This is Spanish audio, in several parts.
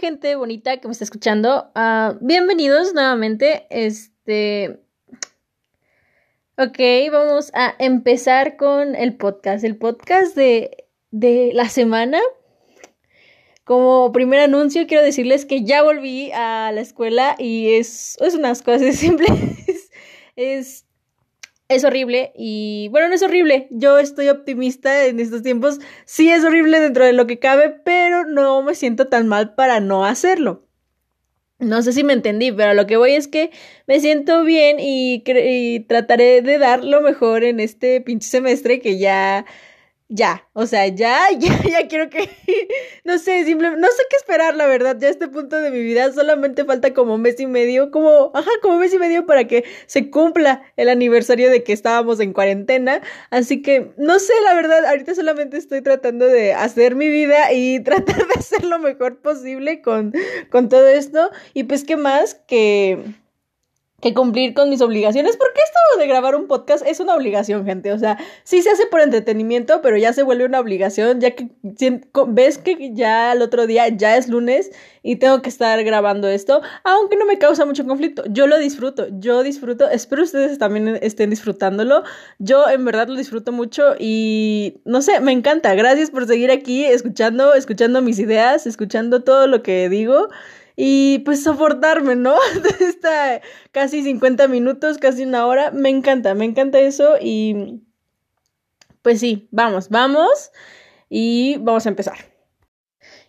gente bonita que me está escuchando? Ah, bienvenidos nuevamente. Este. Ok, vamos a empezar con el podcast. El podcast de, de la semana. Como primer anuncio, quiero decirles que ya volví a la escuela y es, es unas cosas simples. es es horrible y bueno, no es horrible, yo estoy optimista en estos tiempos, sí es horrible dentro de lo que cabe, pero no me siento tan mal para no hacerlo. No sé si me entendí, pero lo que voy es que me siento bien y, y trataré de dar lo mejor en este pinche semestre que ya ya, o sea, ya, ya, ya quiero que, no sé, simplemente, no sé qué esperar, la verdad, ya a este punto de mi vida solamente falta como un mes y medio, como, ajá, como un mes y medio para que se cumpla el aniversario de que estábamos en cuarentena, así que, no sé, la verdad, ahorita solamente estoy tratando de hacer mi vida y tratar de hacer lo mejor posible con, con todo esto, y pues, ¿qué más? Que que cumplir con mis obligaciones, porque esto de grabar un podcast es una obligación, gente. O sea, sí se hace por entretenimiento, pero ya se vuelve una obligación, ya que ves que ya el otro día ya es lunes y tengo que estar grabando esto, aunque no me causa mucho conflicto. Yo lo disfruto, yo disfruto, espero ustedes también estén disfrutándolo. Yo en verdad lo disfruto mucho y no sé, me encanta. Gracias por seguir aquí escuchando, escuchando mis ideas, escuchando todo lo que digo y pues soportarme, ¿no? Está casi 50 minutos, casi una hora. Me encanta, me encanta eso y pues sí, vamos, vamos y vamos a empezar.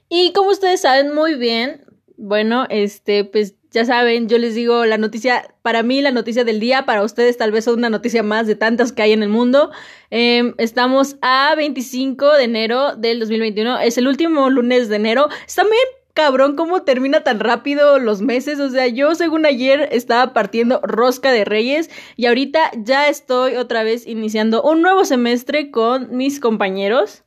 Y como ustedes saben muy bien, bueno, este, pues ya saben, yo les digo la noticia, para mí la noticia del día, para ustedes tal vez una noticia más de tantas que hay en el mundo. Em, estamos a 25 de enero del 2021, es el último lunes de enero. Está bien cabrón cómo termina tan rápido los meses. O sea, yo según ayer estaba partiendo rosca de reyes y ahorita ya estoy otra vez iniciando un nuevo semestre con mis compañeros.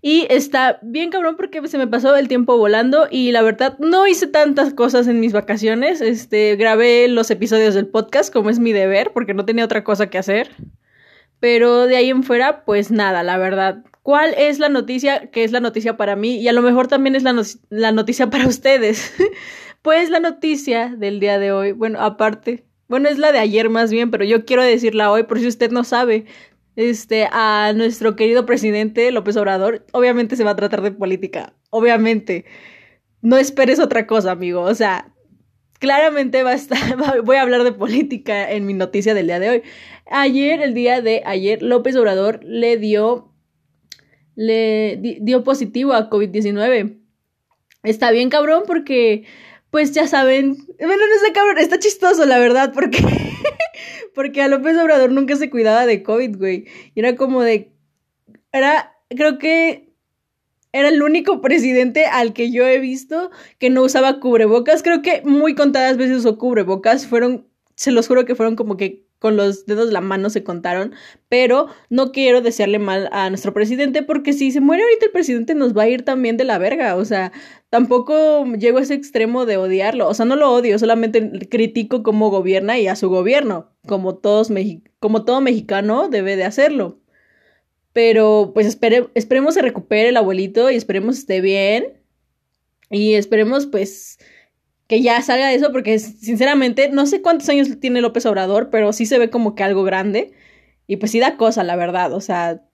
Y está bien cabrón porque se me pasó el tiempo volando y la verdad no hice tantas cosas en mis vacaciones. Este, grabé los episodios del podcast como es mi deber porque no tenía otra cosa que hacer. Pero de ahí en fuera, pues nada, la verdad. ¿Cuál es la noticia que es la noticia para mí? Y a lo mejor también es la, la noticia para ustedes. pues la noticia del día de hoy, bueno, aparte, bueno, es la de ayer más bien, pero yo quiero decirla hoy por si usted no sabe. Este, a nuestro querido presidente López Obrador, obviamente se va a tratar de política, obviamente. No esperes otra cosa, amigo. O sea, claramente va a estar, voy a hablar de política en mi noticia del día de hoy. Ayer, el día de ayer, López Obrador le dio, le dio positivo a COVID-19. Está bien cabrón porque, pues ya saben, bueno, no está cabrón, está chistoso la verdad porque, porque a López Obrador nunca se cuidaba de COVID, güey. Y era como de, era, creo que era el único presidente al que yo he visto que no usaba cubrebocas. Creo que muy contadas veces usó cubrebocas. Fueron, se los juro que fueron como que con los dedos de la mano se contaron. Pero no quiero desearle mal a nuestro presidente porque si se muere ahorita el presidente nos va a ir también de la verga. O sea, tampoco llego a ese extremo de odiarlo. O sea, no lo odio, solamente critico cómo gobierna y a su gobierno. Como, todos como todo mexicano debe de hacerlo. Pero pues esperemos se recupere el abuelito y esperemos esté bien. Y esperemos pues que ya salga eso porque sinceramente no sé cuántos años tiene López Obrador, pero sí se ve como que algo grande. Y pues sí da cosa, la verdad. O sea,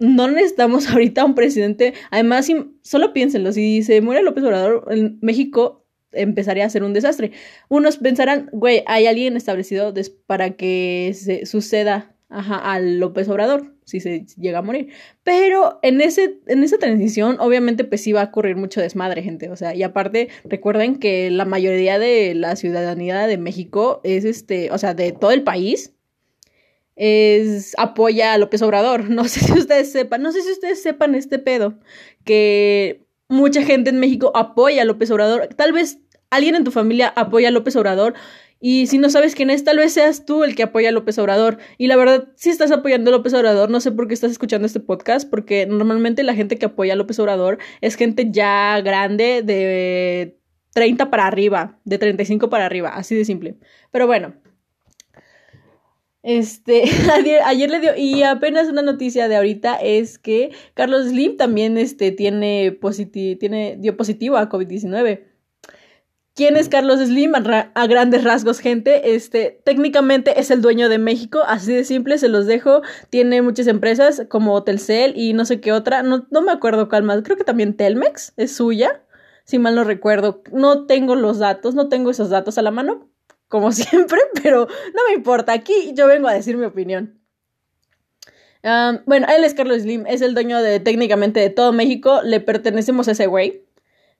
no necesitamos ahorita un presidente. Además, solo piénsenlo, si se muere López Obrador, en México empezaría a ser un desastre. Unos pensarán, güey, hay alguien establecido para que se suceda ajá, al López Obrador si se llega a morir. Pero en, ese, en esa transición, obviamente, pues sí va a ocurrir mucho desmadre, gente. O sea, y aparte, recuerden que la mayoría de la ciudadanía de México es este, o sea, de todo el país, es apoya a López Obrador. No sé si ustedes sepan, no sé si ustedes sepan este pedo, que mucha gente en México apoya a López Obrador. Tal vez alguien en tu familia apoya a López Obrador y si no sabes quién es, tal vez seas tú el que apoya a López Obrador. Y la verdad, si estás apoyando a López Obrador, no sé por qué estás escuchando este podcast, porque normalmente la gente que apoya a López Obrador es gente ya grande de 30 para arriba, de 35 para arriba, así de simple. Pero bueno. Este, ayer, le dio, y apenas una noticia de ahorita es que Carlos Slim también este, tiene, tiene dio positivo a COVID-19. ¿Quién es Carlos Slim? A, grandes rasgos, gente. Este, técnicamente es el dueño de México, así de simple, se los dejo. Tiene muchas empresas como Telcel y no sé qué otra. No, no me acuerdo cuál más. Creo que también Telmex es suya, si mal no recuerdo. No tengo los datos, no tengo esos datos a la mano, como siempre, pero no me importa. Aquí yo vengo a decir mi opinión. bueno, él es Carlos Slim, es el dueño de técnicamente de todo México. Le pertenecemos a ese güey.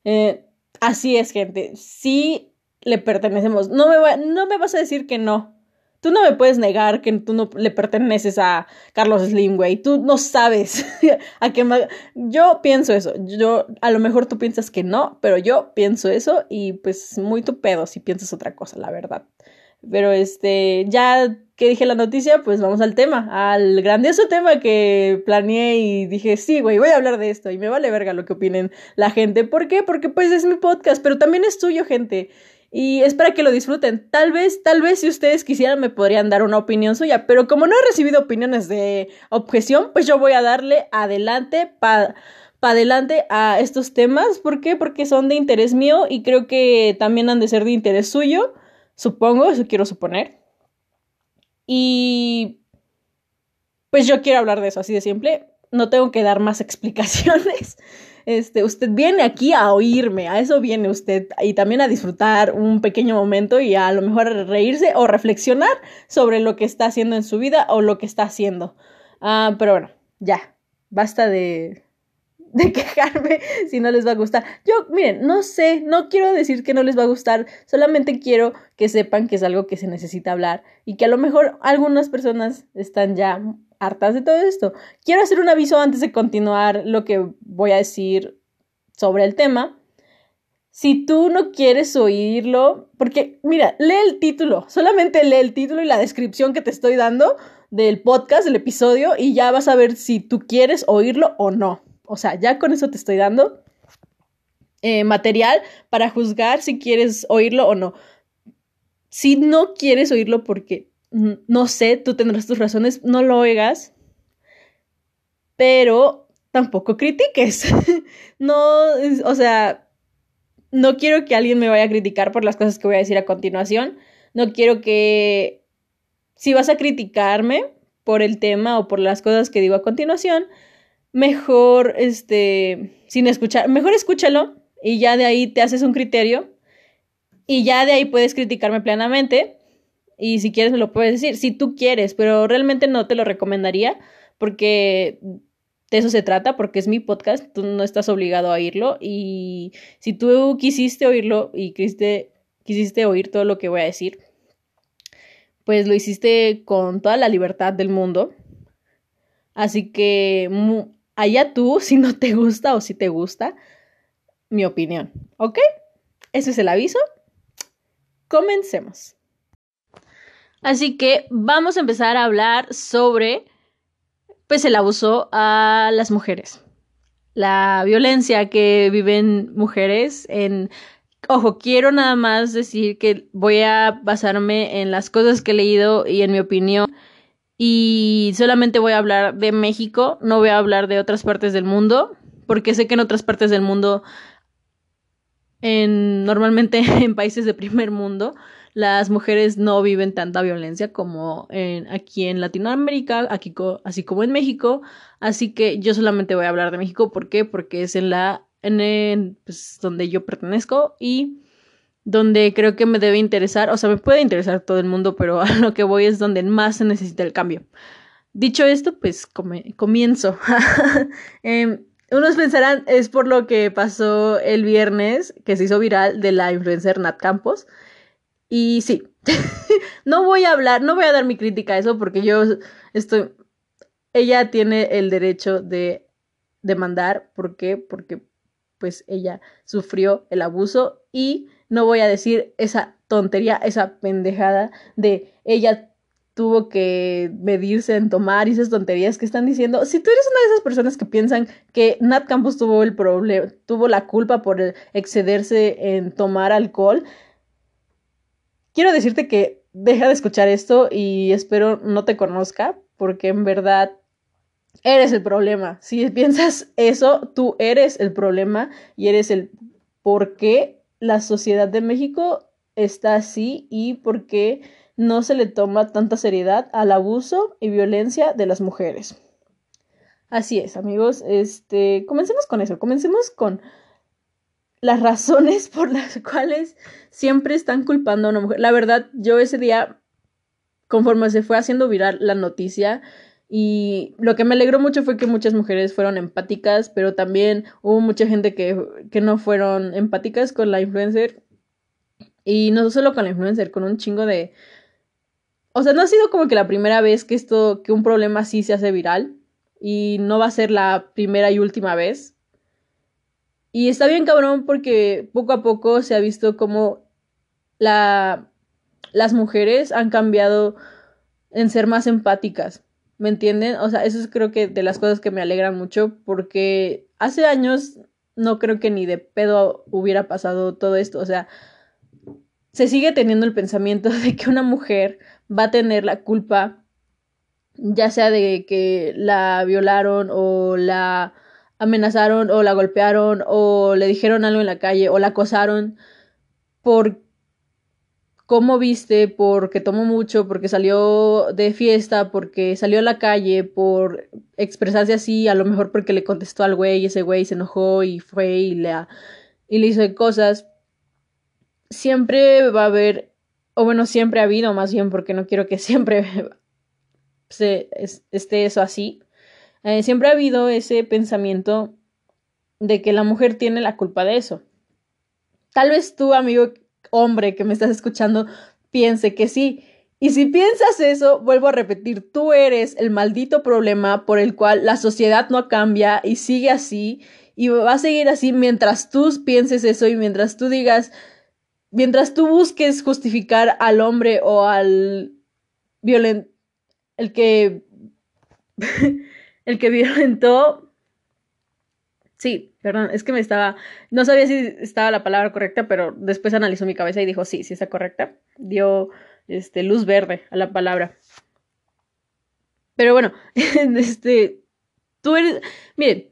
Eh, así es, gente. Sí le pertenecemos. No me, no me vas a decir que no. Tú no me puedes negar que tú no le perteneces a Carlos Slim, güey. Tú no sabes a qué Yo pienso eso. Yo, a lo mejor tú piensas que no, pero yo pienso eso y pues muy tu pedo si piensas otra cosa, la verdad. Pero este, ya que dije la noticia, pues vamos al tema, al grandioso tema que planeé y dije, sí, güey, voy a hablar de esto y me vale verga lo que opinen la gente. ¿Por qué? Porque pues es mi podcast, pero también es tuyo, gente y es para que lo disfruten. Tal vez, tal vez si ustedes quisieran me podrían dar una opinión suya, pero como no he recibido opiniones de objeción, pues yo voy a darle adelante para adelante a estos temas. ¿Por qué? Porque son de interés mío y creo que también han de ser de interés suyo, supongo, eso quiero suponer. Y pues yo quiero hablar de eso así de simple. No tengo que dar más explicaciones. Este, usted viene aquí a oírme, a eso viene usted y también a disfrutar un pequeño momento y a lo mejor reírse o reflexionar sobre lo que está haciendo en su vida o lo que está haciendo. Ah, pero bueno, ya, basta de, de quejarme si no les va a gustar. Yo, miren, no sé, no quiero decir que no les va a gustar, solamente quiero que sepan que es algo que se necesita hablar y que a lo mejor algunas personas están ya hartas de todo esto. Quiero hacer un aviso antes de continuar lo que voy a decir sobre el tema. Si tú no quieres oírlo, porque mira, lee el título, solamente lee el título y la descripción que te estoy dando del podcast, del episodio, y ya vas a ver si tú quieres oírlo o no. O sea, ya con eso te estoy dando eh, material para juzgar si quieres oírlo o no. Si no quieres oírlo porque no sé, tú tendrás tus razones, no lo oigas, pero tampoco critiques. no, o sea, no quiero que alguien me vaya a criticar por las cosas que voy a decir a continuación. No quiero que, si vas a criticarme por el tema o por las cosas que digo a continuación, mejor, este, sin escuchar, mejor escúchalo y ya de ahí te haces un criterio y ya de ahí puedes criticarme plenamente y si quieres me lo puedes decir, si tú quieres, pero realmente no te lo recomendaría porque de eso se trata, porque es mi podcast, tú no estás obligado a oírlo y si tú quisiste oírlo y quisiste, quisiste oír todo lo que voy a decir, pues lo hiciste con toda la libertad del mundo. Así que allá tú, si no te gusta o si te gusta, mi opinión, ¿ok? Ese es el aviso. Comencemos. Así que vamos a empezar a hablar sobre pues el abuso a las mujeres. La violencia que viven mujeres en Ojo, quiero nada más decir que voy a basarme en las cosas que he leído y en mi opinión y solamente voy a hablar de México, no voy a hablar de otras partes del mundo, porque sé que en otras partes del mundo, en, normalmente en países de primer mundo, las mujeres no viven tanta violencia como en, aquí en Latinoamérica, aquí así como en México. Así que yo solamente voy a hablar de México. ¿Por qué? Porque es en la, en pues, donde yo pertenezco y donde creo que me debe interesar, o sea, me puede interesar todo el mundo, pero a lo que voy es donde más se necesita el cambio. Dicho esto, pues comienzo. Em, unos pensarán, es por lo que pasó el viernes, que se hizo viral de la influencer Nat Campos, y sí, no voy a hablar, no voy a dar mi crítica a eso porque yo estoy, ella tiene el derecho de demandar, ¿por qué? Porque pues ella sufrió el abuso y no voy a decir esa tontería, esa pendejada de ella tuvo que medirse en tomar y esas tonterías que están diciendo. Si tú eres una de esas personas que piensan que Nat Campos tuvo el problema, tuvo la culpa por excederse en tomar alcohol, quiero decirte que deja de escuchar esto y espero no te conozca, porque en verdad eres el problema. Si piensas eso, tú eres el problema y eres el por qué la sociedad de México está así y por qué no se le toma tanta seriedad al abuso y violencia de las mujeres. Así es, amigos. Este, comencemos con eso. Comencemos con las razones por las cuales siempre están culpando a una mujer. La verdad, yo ese día, conforme se fue haciendo viral la noticia, y lo que me alegró mucho fue que muchas mujeres fueron empáticas, pero también hubo mucha gente que, que no fueron empáticas con la influencer. Y no solo con la influencer, con un chingo de... O sea, no ha sido como que la primera vez que esto, que un problema así se hace viral. Y no va a ser la primera y última vez. Y está bien cabrón porque poco a poco se ha visto como la, las mujeres han cambiado en ser más empáticas. ¿Me entienden? O sea, eso es creo que de las cosas que me alegran mucho porque hace años no creo que ni de pedo hubiera pasado todo esto. O sea, se sigue teniendo el pensamiento de que una mujer va a tener la culpa, ya sea de que la violaron o la amenazaron o la golpearon o le dijeron algo en la calle o la acosaron por cómo viste, porque tomó mucho, porque salió de fiesta, porque salió a la calle, por expresarse así, a lo mejor porque le contestó al güey y ese güey se enojó y fue y le, y le hizo cosas. Siempre va a haber, o bueno, siempre ha habido más bien, porque no quiero que siempre se, esté eso así. Eh, siempre ha habido ese pensamiento de que la mujer tiene la culpa de eso. Tal vez tú, amigo hombre que me estás escuchando piense que sí. Y si piensas eso, vuelvo a repetir, tú eres el maldito problema por el cual la sociedad no cambia y sigue así y va a seguir así mientras tú pienses eso y mientras tú digas, mientras tú busques justificar al hombre o al violent el que el que violentó Sí, perdón, es que me estaba, no sabía si estaba la palabra correcta, pero después analizó mi cabeza y dijo, sí, sí está correcta. Dio este, luz verde a la palabra. Pero bueno, este, tú eres, miren,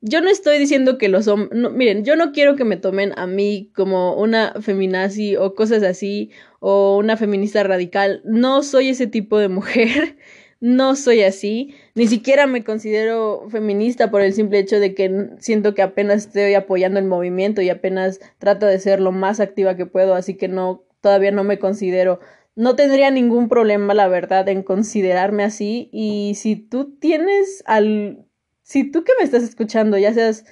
yo no estoy diciendo que los hombres, miren, yo no quiero que me tomen a mí como una feminazi o cosas así, o una feminista radical. No soy ese tipo de mujer. No soy así, ni siquiera me considero feminista por el simple hecho de que siento que apenas estoy apoyando el movimiento y apenas trato de ser lo más activa que puedo, así que no, todavía no me considero, no tendría ningún problema, la verdad, en considerarme así. Y si tú tienes al, si tú que me estás escuchando, ya seas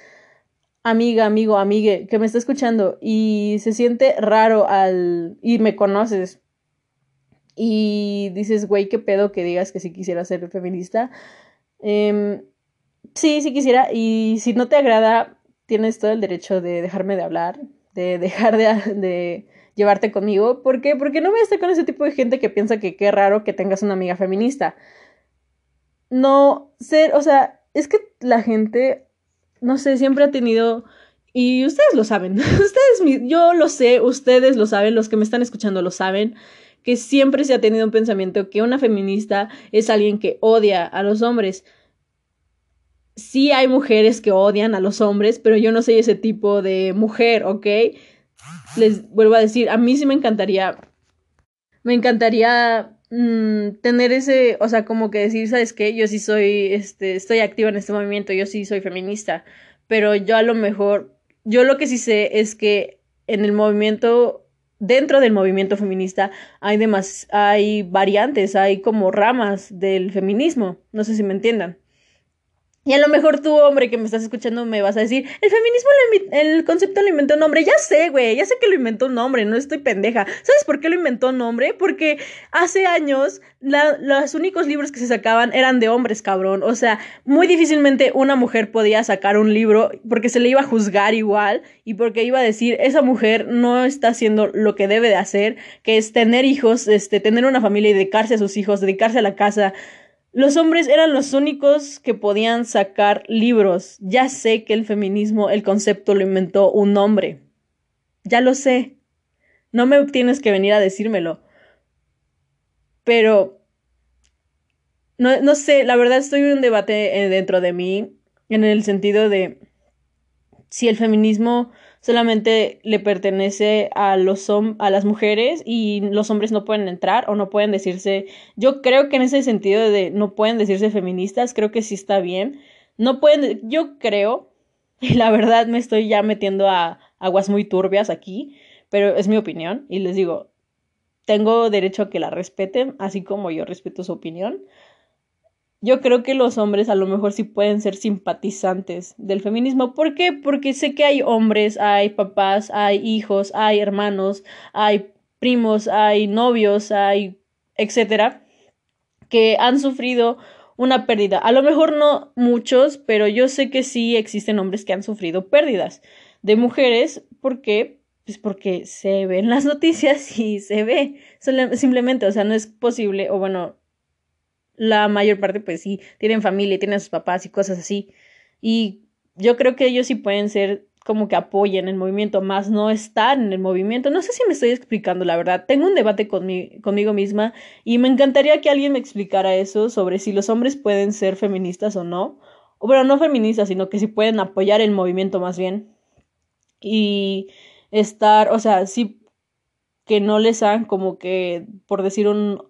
amiga, amigo, amigue, que me está escuchando y se siente raro al, y me conoces, y dices, güey, qué pedo que digas que sí quisiera ser feminista. Em, sí, sí quisiera. Y si no te agrada, tienes todo el derecho de dejarme de hablar, de dejar de, de llevarte conmigo. ¿Por qué? Porque no voy a estar con ese tipo de gente que piensa que qué raro que tengas una amiga feminista. No ser, o sea, es que la gente, no sé, siempre ha tenido... Y ustedes lo saben, ustedes, yo lo sé, ustedes lo saben, los que me están escuchando lo saben que siempre se ha tenido un pensamiento que una feminista es alguien que odia a los hombres. Sí hay mujeres que odian a los hombres, pero yo no soy ese tipo de mujer, ¿ok? Les vuelvo a decir, a mí sí me encantaría, me encantaría mm, tener ese, o sea, como que decir, ¿sabes qué? Yo sí soy, este, estoy activa en este movimiento, yo sí soy feminista, pero yo a lo mejor, yo lo que sí sé es que en el movimiento dentro del movimiento feminista hay demas, hay variantes, hay como ramas del feminismo, no sé si me entiendan. Y a lo mejor tú, hombre, que me estás escuchando, me vas a decir, el feminismo, el concepto lo inventó un hombre. Ya sé, güey, ya sé que lo inventó un hombre, no estoy pendeja. ¿Sabes por qué lo inventó un hombre? Porque hace años los únicos libros que se sacaban eran de hombres, cabrón. O sea, muy difícilmente una mujer podía sacar un libro porque se le iba a juzgar igual y porque iba a decir, esa mujer no está haciendo lo que debe de hacer, que es tener hijos, este, tener una familia y dedicarse a sus hijos, dedicarse a la casa los hombres eran los únicos que podían sacar libros. Ya sé que el feminismo, el concepto lo inventó un hombre. Ya lo sé. No me tienes que venir a decírmelo. pero no, no sé, la verdad estoy en un debate eh, dentro de mí en el sentido de si el feminismo solamente le pertenece a los a las mujeres y los hombres no pueden entrar o no pueden decirse yo creo que en ese sentido de no pueden decirse feministas creo que sí está bien. No pueden yo creo y la verdad me estoy ya metiendo a aguas muy turbias aquí pero es mi opinión y les digo tengo derecho a que la respeten así como yo respeto su opinión yo creo que los hombres a lo mejor sí pueden ser simpatizantes del feminismo. ¿Por qué? Porque sé que hay hombres, hay papás, hay hijos, hay hermanos, hay primos, hay novios, hay etcétera, que han sufrido una pérdida. A lo mejor no muchos, pero yo sé que sí existen hombres que han sufrido pérdidas de mujeres. ¿Por qué? Pues porque se ven las noticias y se ve. Simplemente, o sea, no es posible, o bueno, la mayor parte pues sí, tienen familia, tienen sus papás y cosas así. Y yo creo que ellos sí pueden ser como que apoyen el movimiento, más no están en el movimiento. No sé si me estoy explicando, la verdad. Tengo un debate conmigo misma y me encantaría que alguien me explicara eso sobre si los hombres pueden ser feministas o no. O bueno, no feministas, sino que si pueden apoyar el movimiento más bien. Y estar, o sea, sí que no les hagan como que, por decir un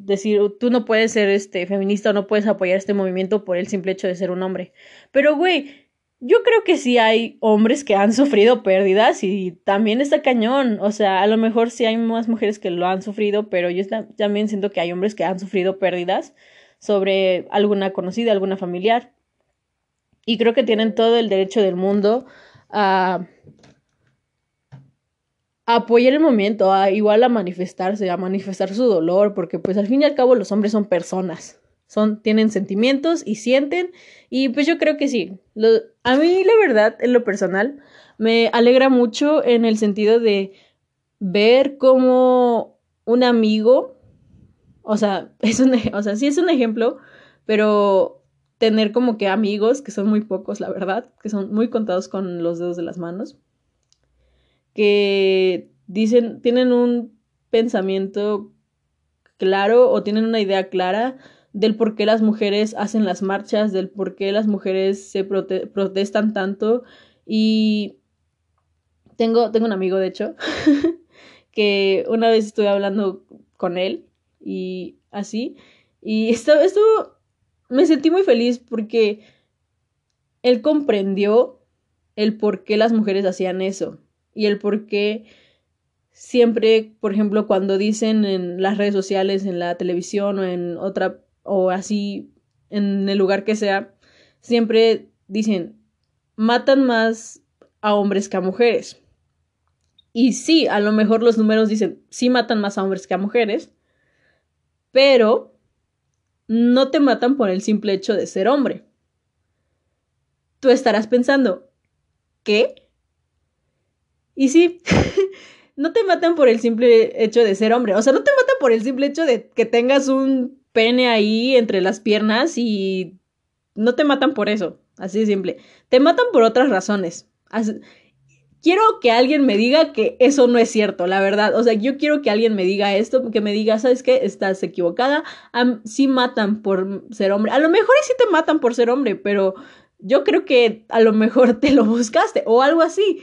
decir, tú no puedes ser este feminista o no puedes apoyar este movimiento por el simple hecho de ser un hombre. Pero, güey, yo creo que sí hay hombres que han sufrido pérdidas y también está cañón. O sea, a lo mejor sí hay más mujeres que lo han sufrido, pero yo también siento que hay hombres que han sufrido pérdidas sobre alguna conocida, alguna familiar. Y creo que tienen todo el derecho del mundo a apoyar el momento, a, igual a manifestarse, a manifestar su dolor, porque pues al fin y al cabo los hombres son personas, son, tienen sentimientos y sienten, y pues yo creo que sí. a mí la verdad, en lo personal, me alegra mucho en el sentido de ver cómo un amigo, o sea, es un, o sea, sí es un ejemplo, pero tener como que amigos, que son muy pocos, la verdad, que son muy contados con los dedos de las manos, que dicen, tienen un pensamiento claro o tienen una idea clara del por qué las mujeres hacen las marchas, del por qué las mujeres se protestan tanto. Y tengo, tengo un amigo, de hecho, que una vez estuve hablando con él y así. Y esto, esto me sentí muy feliz porque él comprendió el por qué las mujeres hacían eso y el por qué siempre, por ejemplo, cuando dicen en las redes sociales, en la televisión o en otra, o así, en el lugar que sea, siempre dicen, matan más a hombres que a mujeres. Y sí, a lo mejor los números dicen, sí matan más a hombres que a mujeres, pero no te matan por el simple hecho de ser hombre. Tú estarás pensando, ¿qué? Y sí, no te matan por el simple hecho de ser hombre. O sea, no te matan por el simple hecho de que tengas un pene ahí entre las piernas y no te matan por eso. Así de simple. Te matan por otras razones. Quiero que alguien me diga que eso no es cierto, la verdad. O sea, yo quiero que alguien me diga esto, que me diga, ¿sabes qué? Estás equivocada. sí matan por ser hombre. A lo mejor sí te matan por ser hombre, pero yo creo que a lo mejor te lo buscaste o algo así.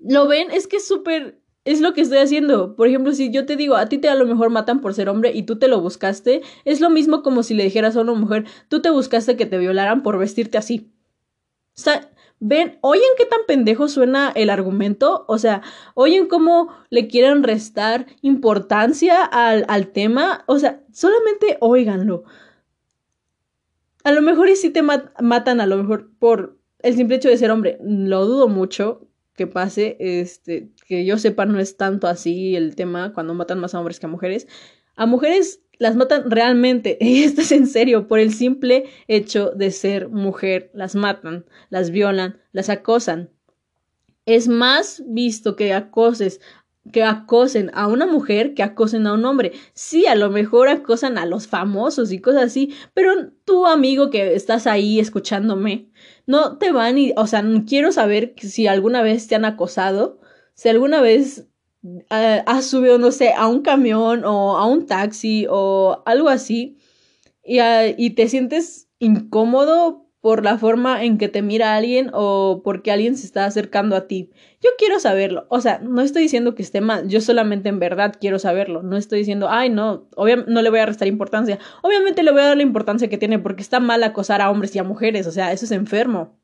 ¿Lo ven? Es que es súper... Es lo que estoy haciendo. Por ejemplo, si yo te digo, a ti te a lo mejor matan por ser hombre y tú te lo buscaste, es lo mismo como si le dijeras a una mujer, tú te buscaste que te violaran por vestirte así. O sea, ven, oyen qué tan pendejo suena el argumento, o sea, oyen cómo le quieren restar importancia al, al tema, o sea, solamente óiganlo. A lo mejor y si te matan, a lo mejor por el simple hecho de ser hombre, lo dudo mucho, que pase, este, que yo sepa no es tanto así el tema cuando matan más a hombres que a mujeres. A mujeres las matan realmente, y esto es en serio, por el simple hecho de ser mujer, las matan, las violan, las acosan. Es más visto que acoses que acosen a una mujer que acosen a un hombre. Sí, a lo mejor acosan a los famosos y cosas así, pero tu amigo que estás ahí escuchándome, no te van y, o sea, quiero saber si alguna vez te han acosado, si alguna vez uh, has subido, no sé, a un camión o a un taxi o algo así y, y te sientes incómodo por la forma en que te mira alguien o porque alguien se está acercando a ti. Yo quiero saberlo. O sea, no estoy diciendo que esté mal, yo solamente en verdad quiero saberlo. No estoy diciendo, ay, no, no le voy a restar importancia. Obviamente le voy a dar la importancia que tiene porque está mal acosar a hombres y a mujeres, o sea, eso es enfermo.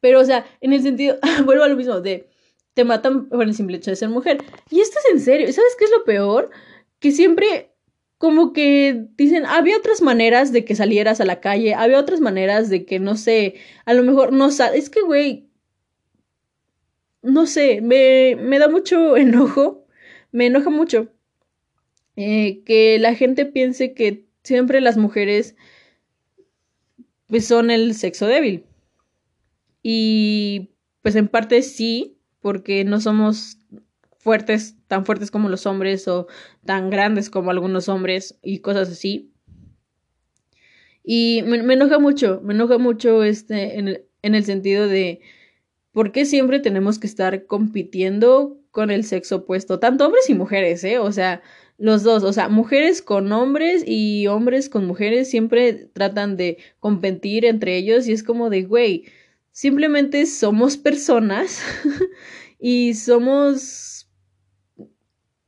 Pero, o sea, en el sentido, vuelvo a lo mismo, de te matan por el simple hecho de ser mujer. Y esto es en serio. ¿Sabes qué es lo peor? Que siempre como que dicen, había otras maneras de que salieras a la calle, había otras maneras de que, no sé, a lo mejor no sal... Es que, güey, no sé, me, me da mucho enojo, me enoja mucho eh, que la gente piense que siempre las mujeres pues son el sexo débil. Y pues en parte sí, porque no somos fuertes, tan fuertes como los hombres o tan grandes como algunos hombres y cosas así. Y me, enoja mucho, me enoja mucho este en el, en el sentido de por qué siempre tenemos que estar compitiendo con el sexo opuesto, tanto hombres y mujeres, ¿eh? O sea, los dos, o sea, mujeres con hombres y hombres con mujeres siempre tratan de competir entre ellos y es como de, güey, simplemente somos personas y somos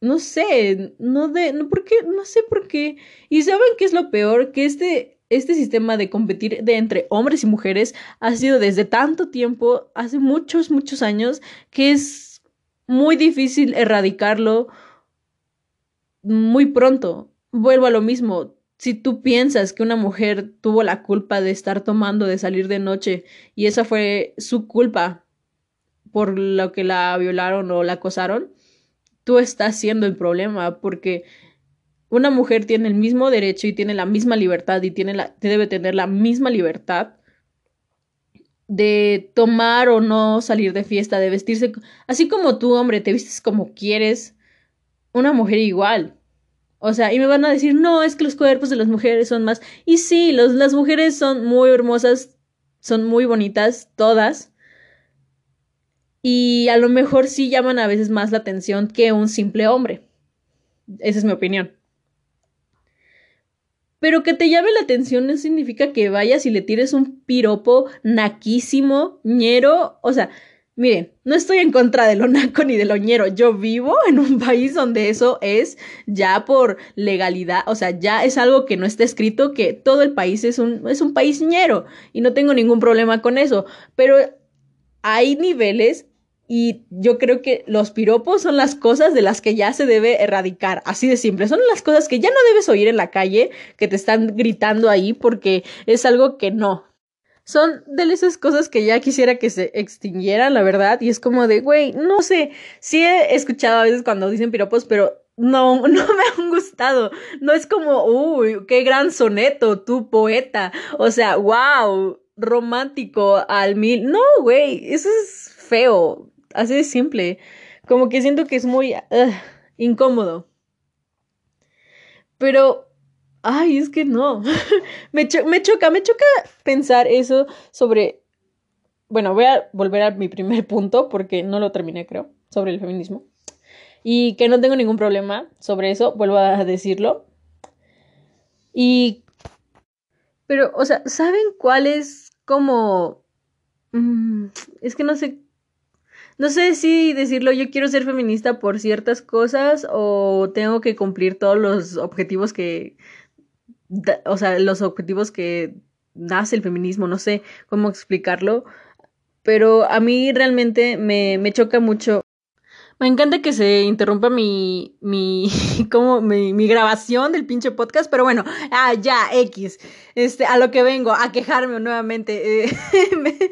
no sé, no de, no, ¿por qué? No sé por qué. Y saben qué es lo peor, que este, este sistema de competir de entre hombres y mujeres ha sido desde tanto tiempo, hace muchos, muchos años, que es muy difícil erradicarlo muy pronto. Vuelvo a lo mismo. Si tú piensas que una mujer tuvo la culpa de estar tomando, de salir de noche, y esa fue su culpa por lo que la violaron o la acosaron, tú estás siendo el problema porque una mujer tiene el mismo derecho y tiene la misma libertad y tiene la, debe tener la misma libertad de tomar o no salir de fiesta, de vestirse, así como tú, hombre, te vistes como quieres, una mujer igual. O sea, y me van a decir, no, es que los cuerpos de las mujeres son más. Y sí, las mujeres son muy hermosas, son muy bonitas, todas, y a lo mejor sí llaman a veces más la atención que un simple hombre. Esa es mi opinión. Pero que te llame la atención no significa que vayas y le tires un piropo naquísimo, ñero. O sea, miren, no estoy en contra de lo naco ni de lo ñero. Yo vivo en un país donde eso es ya por legalidad. O sea, ya es algo que no está escrito, que todo el país es un, es un país ñero. Y no tengo ningún problema con eso. Pero hay niveles y yo creo que los piropos son las cosas de las que ya se debe erradicar, así de simple. Son las cosas que ya no debes oír en la calle, que te están gritando ahí porque es algo que no. Son de esas cosas que ya quisiera que se extinguieran, la verdad. Y es como de, güey, no sé, sí he escuchado a veces cuando dicen piropos, pero no, no me han gustado. No es como, uy, qué gran soneto, tu poeta. O sea, wow, romántico al mil. No, güey, eso es feo así de simple. Como que siento que es muy incómodo. Pero, ay, es que no. me, me choca, me choca pensar eso sobre... Bueno, voy a volver a mi primer punto porque no lo terminé, creo, sobre el feminismo. Y que no tengo ningún problema sobre eso, vuelvo a decirlo. Y... Pero, o sea, ¿saben cuál es como... Mm, es que no sé no sé si decirlo, yo quiero ser feminista por ciertas cosas o tengo que cumplir todos los objetivos que, o sea, los objetivos que nace el feminismo, no sé cómo explicarlo, pero a mí realmente me, me choca mucho. Me encanta que se interrumpa mi, mi, como, mi, grabación del pinche podcast, pero bueno, ah, ya, X, este, a lo que vengo, a quejarme nuevamente. Eh,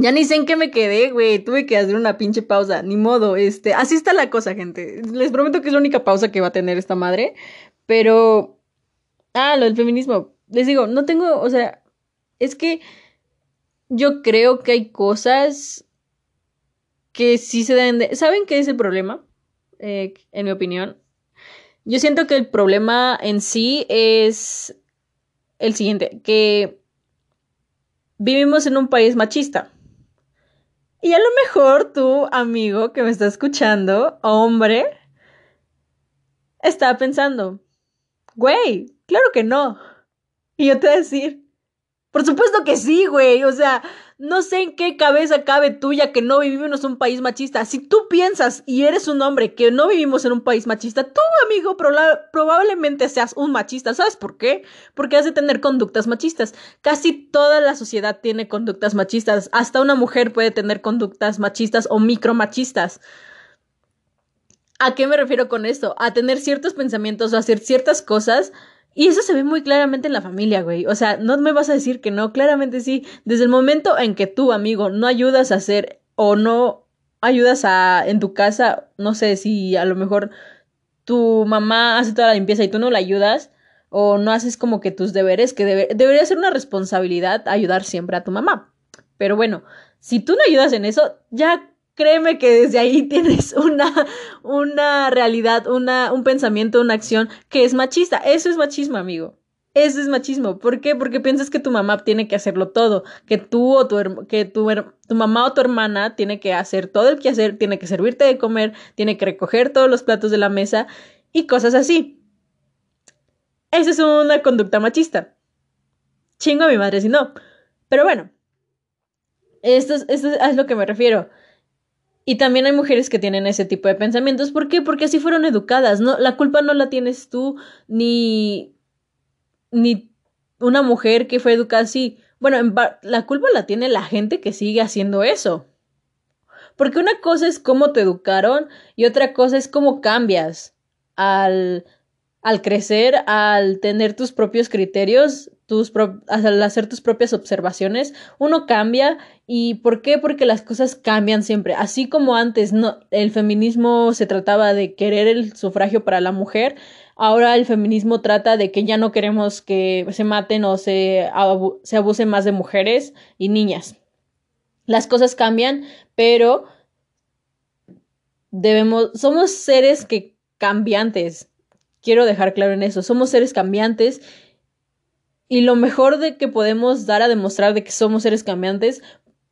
Ya ni sé en qué me quedé, güey. Tuve que hacer una pinche pausa. Ni modo, este. Así está la cosa, gente. Les prometo que es la única pausa que va a tener esta madre. Pero. Ah, lo del feminismo. Les digo, no tengo. O sea. Es que. Yo creo que hay cosas. Que sí se deben de. ¿Saben qué es el problema? Eh, en mi opinión. Yo siento que el problema en sí es. El siguiente. Que. Vivimos en un país machista Y a lo mejor tu amigo que me está escuchando, hombre, está pensando, güey, claro que no. Y yo te voy a decir, por supuesto que sí, güey. O sea, no sé en qué cabeza cabe tuya que no vivimos en un país machista. Si tú piensas y eres un hombre que no vivimos en un país machista, tú, amigo, probablemente seas un machista. ¿Sabes por qué? Porque has de tener conductas machistas. Casi toda la sociedad tiene conductas machistas. Hasta una mujer puede tener conductas machistas o micromachistas. ¿A qué me refiero con esto? A tener ciertos pensamientos o hacer ciertas cosas y eso se ve muy claramente en la familia, güey. O sea, no me vas a decir que no, claramente sí. Desde el momento en que tú, amigo, no ayudas a hacer o no ayudas a en tu casa, no sé si a lo mejor tu mamá hace toda la limpieza y tú no la ayudas o no haces como que tus deberes, que debería ser una responsabilidad ayudar siempre a tu mamá. Pero bueno, si tú no ayudas en eso, ya créeme que desde ahí tienes una, una realidad, una, un pensamiento, una acción que es machista. Eso es machismo, amigo. Eso es machismo. ¿Por qué? Porque piensas que tu mamá tiene que hacerlo todo, que tú o tu, que tu, tu mamá o tu hermana tiene que hacer todo el que hacer, tiene que servirte de comer, tiene que recoger todos los platos de la mesa y cosas así. Esa es una conducta machista. Chingo a mi madre si no. Pero bueno, esto esto es a lo que me refiero. Y también hay mujeres que tienen ese tipo de pensamientos. ¿Por qué? Porque así fueron educadas. No, la culpa no la tienes tú, ni, ni una mujer que fue educada así. Bueno, la culpa la tiene la gente que sigue haciendo eso. Porque una cosa es cómo te educaron y otra cosa es cómo cambias al, al crecer, al tener tus propios criterios, tus al hacer tus propias observaciones, uno cambia. ¿Y por qué? Porque las cosas cambian siempre. Así como antes el feminismo se trataba de querer el sufragio para la mujer, ahora el feminismo trata de que ya no queremos que se maten o se, se abuse más de mujeres y niñas. Las cosas cambian, pero debemos, somos seres que cambiantes. Quiero dejar claro en eso, somos seres cambiantes y lo mejor de que podemos dar a demostrar de que somos seres cambiantes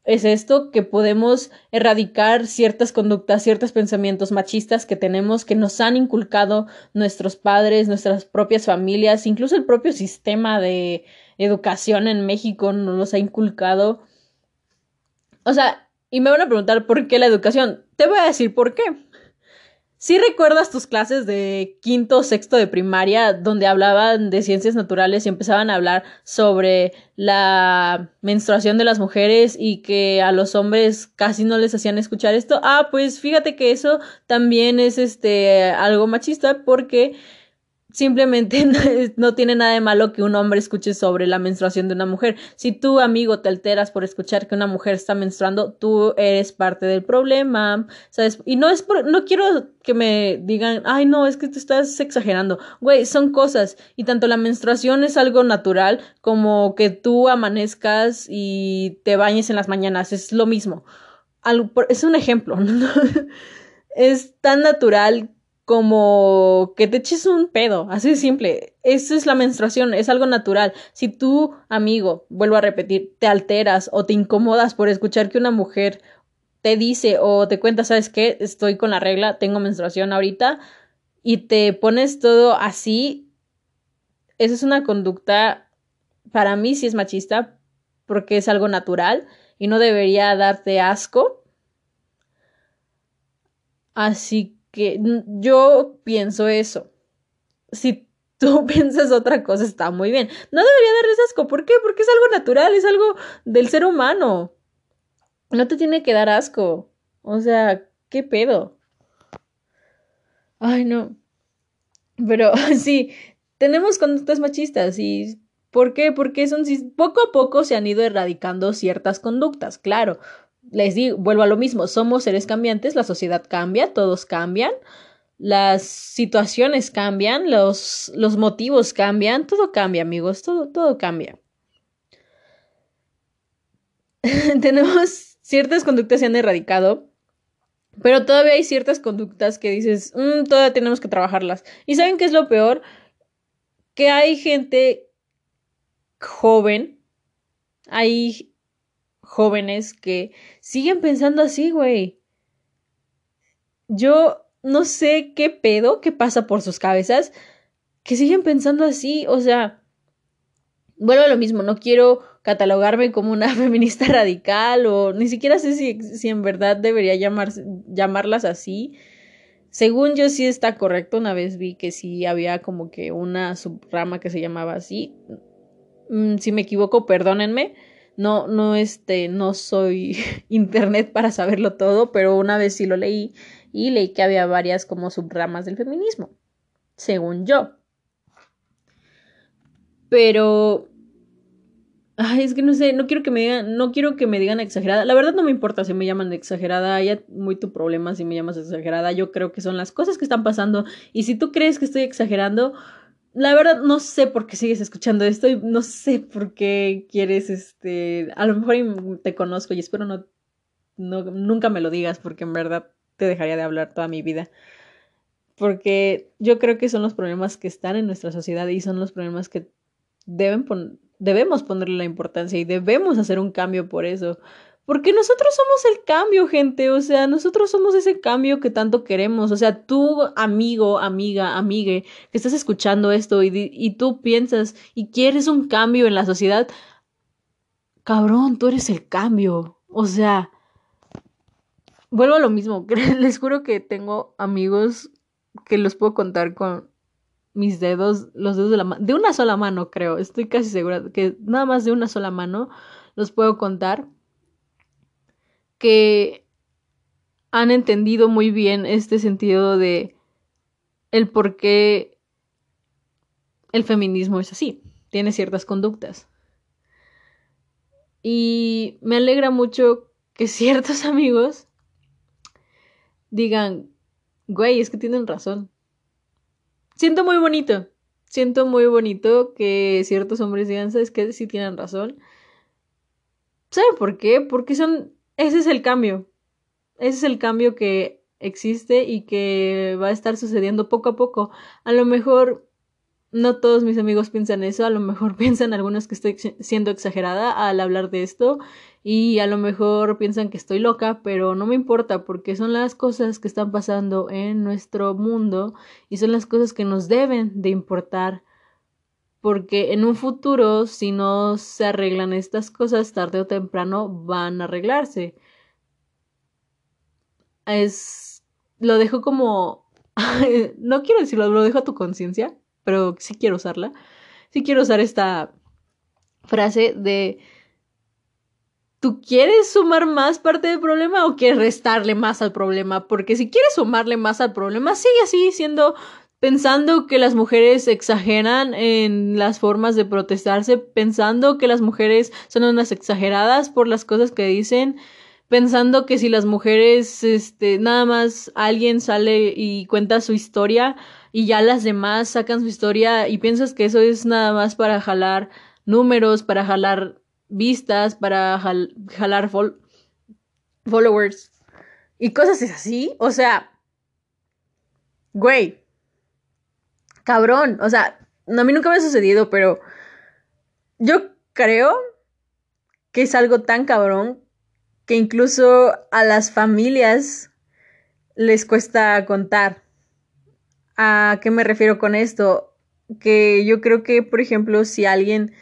es esto, que podemos erradicar ciertas conductas, ciertos pensamientos machistas que tenemos, que nos han inculcado nuestros padres, nuestras propias familias, incluso el propio sistema de educación en México nos los ha inculcado. O sea, y me van a preguntar por qué la educación. Te voy a decir por qué. Si recuerdas tus clases de quinto o sexto de primaria donde hablaban de ciencias naturales y empezaban a hablar sobre la menstruación de las mujeres y que a los hombres casi no les hacían escuchar esto? Ah, pues fíjate que eso también es este algo machista porque Simplemente no, tiene nada de malo que un hombre escuche sobre la menstruación de una mujer. Si tú, amigo, te alteras por escuchar que una mujer está menstruando, tú eres parte del problema, ¿sabes? Y no es por, no quiero que me digan, ay, no, es que tú estás exagerando. Güey, son cosas. Y tanto la menstruación es algo natural como que tú amanezcas y te bañes en las mañanas. Es lo mismo. es un ejemplo. es tan natural como que te eches un pedo, así de simple. Eso es la menstruación, es algo natural. Si tú, amigo, vuelvo a repetir, te alteras o te incomodas por escuchar que una mujer te dice o te cuenta, ¿sabes qué? Estoy con la regla, tengo menstruación ahorita y te pones todo así, esa es una conducta, para mí sí es machista, porque es algo natural y no debería darte asco. Así yo pienso eso. Si tú piensas otra cosa, está muy bien. No debería darles asco. ¿Por qué? Porque es algo natural, es algo del ser humano. No te tiene que dar asco. O sea, ¿qué pedo? Ay, no. Pero sí, tenemos conductas machistas y ¿por qué? Porque son poco a poco se han ido erradicando ciertas conductas, claro les digo, vuelvo a lo mismo, somos seres cambiantes, la sociedad cambia, todos cambian, las situaciones cambian, los, los motivos cambian, todo cambia, amigos, todo, todo cambia. Tenemos ciertas conductas se han erradicado, pero todavía hay ciertas conductas que dices, mm, todavía tenemos que trabajarlas. ¿Y saben qué es lo peor? Que hay gente joven, hay jóvenes que siguen pensando así, güey. Yo no sé qué pedo que pasa por sus cabezas que siguen pensando así, o sea, vuelvo a lo mismo, no quiero catalogarme como una feminista radical o ni siquiera sé si, si en verdad debería llamarlas así. Según yo sí está correcto, una vez vi que sí había como que una subrama que se llamaba así. Mm, si me equivoco, perdónenme. No, no, este, no soy internet para saberlo todo, pero una vez sí lo leí y leí que había varias como subramas del feminismo, según yo. Pero Ay, es que no sé, no quiero que me digan, no quiero que me digan exagerada. La verdad no me importa si me llaman exagerada, ya muy tu problema si me llamas exagerada. Yo creo que son las cosas que están pasando y si tú crees que estoy exagerando, la verdad no sé por qué sigues escuchando esto y no sé por qué quieres este, a lo mejor te conozco y espero no, no nunca me lo digas porque en verdad te dejaría de hablar toda mi vida. Porque yo creo que son los problemas que están en nuestra sociedad y son los problemas que deben poner debemos ponerle la importancia y debemos hacer un cambio por eso. Porque nosotros somos el cambio, gente. O sea, nosotros somos ese cambio que tanto queremos. O sea, tú, amigo, amiga, amigue, que estás escuchando esto y, y tú piensas y quieres un cambio en la sociedad, cabrón, tú eres el cambio. O sea, vuelvo a lo mismo. Les juro que tengo amigos que los puedo contar con mis dedos, los dedos de la mano, de una sola mano creo, estoy casi segura que nada más de una sola mano los puedo contar, que han entendido muy bien este sentido de el por qué el feminismo es así, tiene ciertas conductas. Y me alegra mucho que ciertos amigos digan, güey, es que tienen razón siento muy bonito. Siento muy bonito que ciertos hombres digan, ¿sabes qué? Sí tienen razón. ¿Saben por qué? Porque son. Ese es el cambio. Ese es el cambio que existe y que va a estar sucediendo poco a poco. A lo mejor no todos mis amigos piensan eso, a lo mejor piensan algunos que estoy siendo exagerada al hablar de esto y a lo mejor piensan que estoy loca, pero no me importa porque son las cosas que están pasando en nuestro mundo y son las cosas que nos deben de importar porque en un futuro si no se arreglan estas cosas tarde o temprano van a arreglarse. Es lo dejo como no quiero decirlo, lo dejo a tu conciencia pero sí quiero usarla. Sí quiero usar esta frase de ¿Tú quieres sumar más parte del problema o quieres restarle más al problema? Porque si quieres sumarle más al problema, sigue así siendo pensando que las mujeres exageran en las formas de protestarse, pensando que las mujeres son unas exageradas por las cosas que dicen, pensando que si las mujeres, este, nada más alguien sale y cuenta su historia, y ya las demás sacan su historia y piensas que eso es nada más para jalar números, para jalar vistas, para jalar followers y cosas así. O sea, güey, cabrón. O sea, a mí nunca me ha sucedido, pero yo creo que es algo tan cabrón que incluso a las familias les cuesta contar. ¿A qué me refiero con esto? Que yo creo que, por ejemplo, si alguien,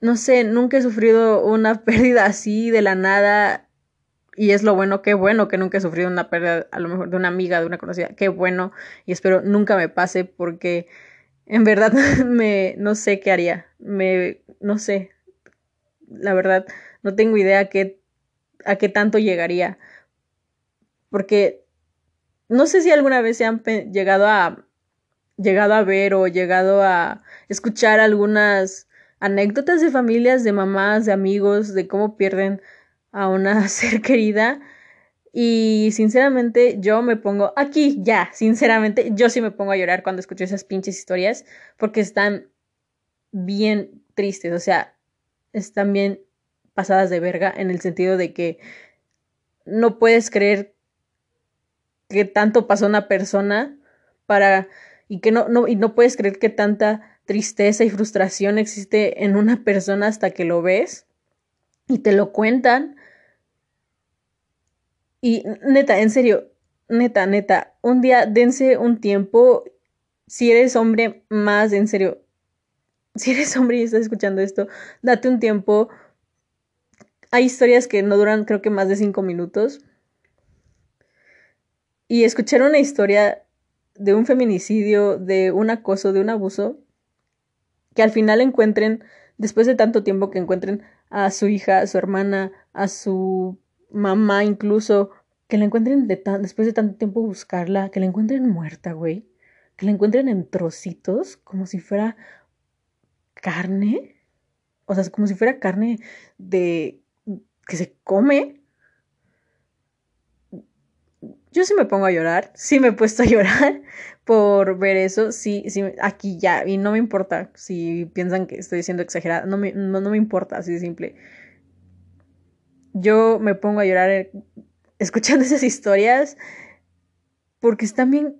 no sé, nunca he sufrido una pérdida así de la nada, y es lo bueno, qué bueno que nunca he sufrido una pérdida, a lo mejor de una amiga, de una conocida, qué bueno, y espero nunca me pase porque en verdad me, no sé qué haría, me, no sé, la verdad, no tengo idea qué, a qué tanto llegaría, porque no sé si alguna vez se han llegado a llegado a ver o llegado a escuchar algunas anécdotas de familias, de mamás, de amigos, de cómo pierden a una ser querida. Y sinceramente yo me pongo aquí ya, sinceramente yo sí me pongo a llorar cuando escucho esas pinches historias porque están bien tristes, o sea, están bien pasadas de verga en el sentido de que no puedes creer que tanto pasó una persona para y que no, no, y no puedes creer que tanta tristeza y frustración existe en una persona hasta que lo ves. y te lo cuentan. Y neta, en serio, neta, neta, un día dense un tiempo, si eres hombre, más en serio, si eres hombre y estás escuchando esto, date un tiempo. Hay historias que no duran creo que más de cinco minutos. Y escuchar una historia de un feminicidio, de un acoso, de un abuso, que al final encuentren, después de tanto tiempo que encuentren a su hija, a su hermana, a su mamá incluso, que la encuentren de después de tanto tiempo buscarla, que la encuentren muerta, güey, que la encuentren en trocitos, como si fuera carne, o sea, como si fuera carne de que se come. Yo sí me pongo a llorar, sí me he puesto a llorar por ver eso, sí, sí, aquí ya, y no me importa si piensan que estoy siendo exagerada, no me, no, me importa, así de simple. Yo me pongo a llorar eh, escuchando esas historias porque están bien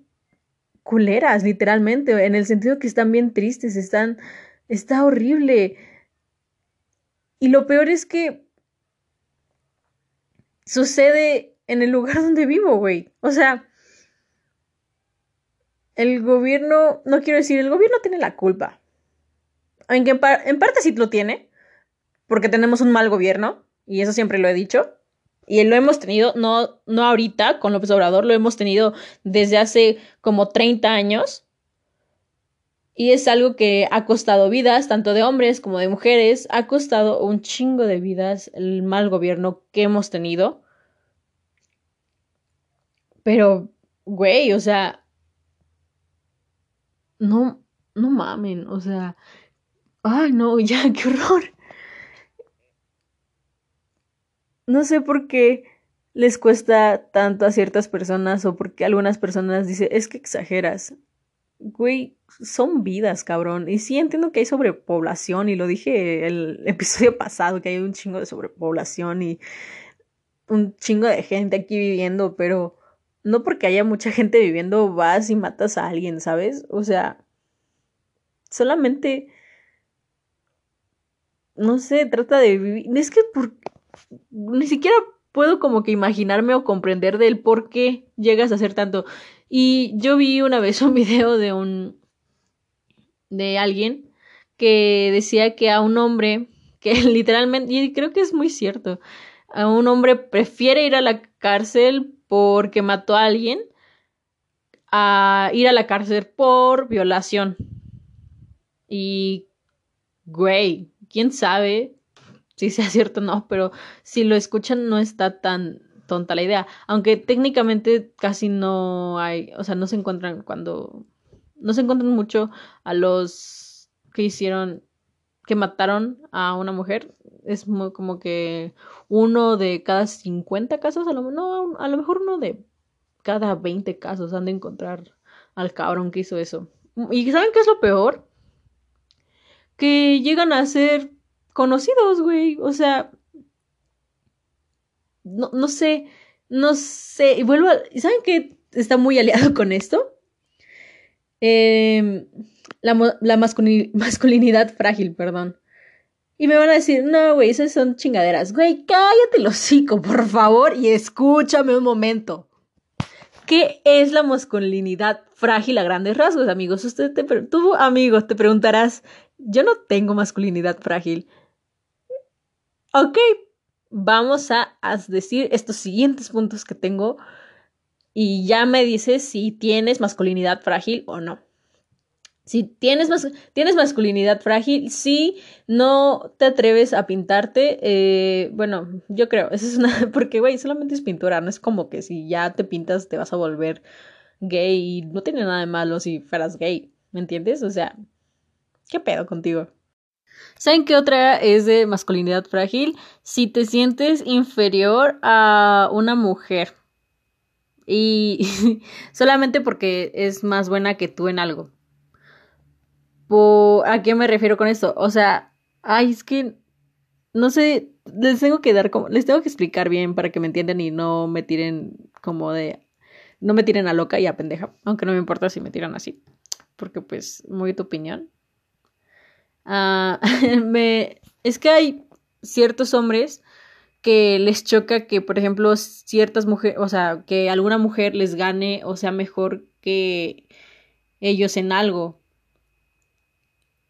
culeras, literalmente, en el sentido que están bien tristes, están, está horrible. Y lo peor es que sucede en el lugar donde vivo, güey. O sea, el gobierno, no quiero decir, el gobierno tiene la culpa. Aunque en, en parte sí lo tiene, porque tenemos un mal gobierno, y eso siempre lo he dicho. Y lo hemos tenido, no, no ahorita con López Obrador, lo hemos tenido desde hace como 30 años. Y es algo que ha costado vidas, tanto de hombres como de mujeres. Ha costado un chingo de vidas el mal gobierno que hemos tenido. Pero, güey, o sea, no, no mamen, o sea, ay, no, ya, qué horror. No sé por qué les cuesta tanto a ciertas personas o porque algunas personas dicen, es que exageras. Güey, son vidas, cabrón. Y sí entiendo que hay sobrepoblación y lo dije el episodio pasado, que hay un chingo de sobrepoblación y un chingo de gente aquí viviendo, pero no porque haya mucha gente viviendo vas y matas a alguien, ¿sabes? O sea, solamente, no sé, trata de vivir. Es que por... ni siquiera puedo como que imaginarme o comprender del por qué llegas a hacer tanto. Y yo vi una vez un video de un... de alguien que decía que a un hombre, que literalmente, y creo que es muy cierto, a un hombre prefiere ir a la cárcel porque mató a alguien a ir a la cárcel por violación. Y, güey, quién sabe si sea cierto o no, pero si lo escuchan no está tan tonta la idea. Aunque técnicamente casi no hay, o sea, no se encuentran cuando, no se encuentran mucho a los que hicieron, que mataron a una mujer. Es como que uno de cada 50 casos, a lo, no, a lo mejor uno de cada 20 casos han de encontrar al cabrón que hizo eso. ¿Y saben qué es lo peor? Que llegan a ser conocidos, güey. O sea, no, no sé, no sé. Y vuelvo a... ¿Saben qué está muy aliado con esto? Em, la, la masculinidad frágil, perdón. Y me van a decir, no, güey, esas son chingaderas. Güey, cállate los hocico, por favor, y escúchame un momento. ¿Qué es la masculinidad frágil a grandes rasgos, amigos? Usted te, tú, amigo, te preguntarás, yo no tengo masculinidad frágil. Ok, vamos a, decir estos siguientes puntos que tengo y ya me dices si tienes masculinidad frágil o no. Si tienes, tienes masculinidad frágil, si no te atreves a pintarte, eh, bueno, yo creo, eso es una, porque, güey, solamente es pintura, no es como que si ya te pintas te vas a volver gay y no tiene nada de malo si fueras gay, ¿me entiendes? O sea, ¿qué pedo contigo? ¿Saben qué otra es de masculinidad frágil? Si te sientes inferior a una mujer y solamente porque es más buena que tú en algo. ¿A qué me refiero con esto? O sea, ay, es que no sé, les tengo que dar como, les tengo que explicar bien para que me entiendan y no me tiren como de, no me tiren a loca y a pendeja, aunque no me importa si me tiran así, porque pues, muy tu opinión. Ah, me, es que hay, ciertos hombres que les choca que, por ejemplo, ciertas mujeres, o sea, que alguna mujer les gane o sea mejor que ellos en algo.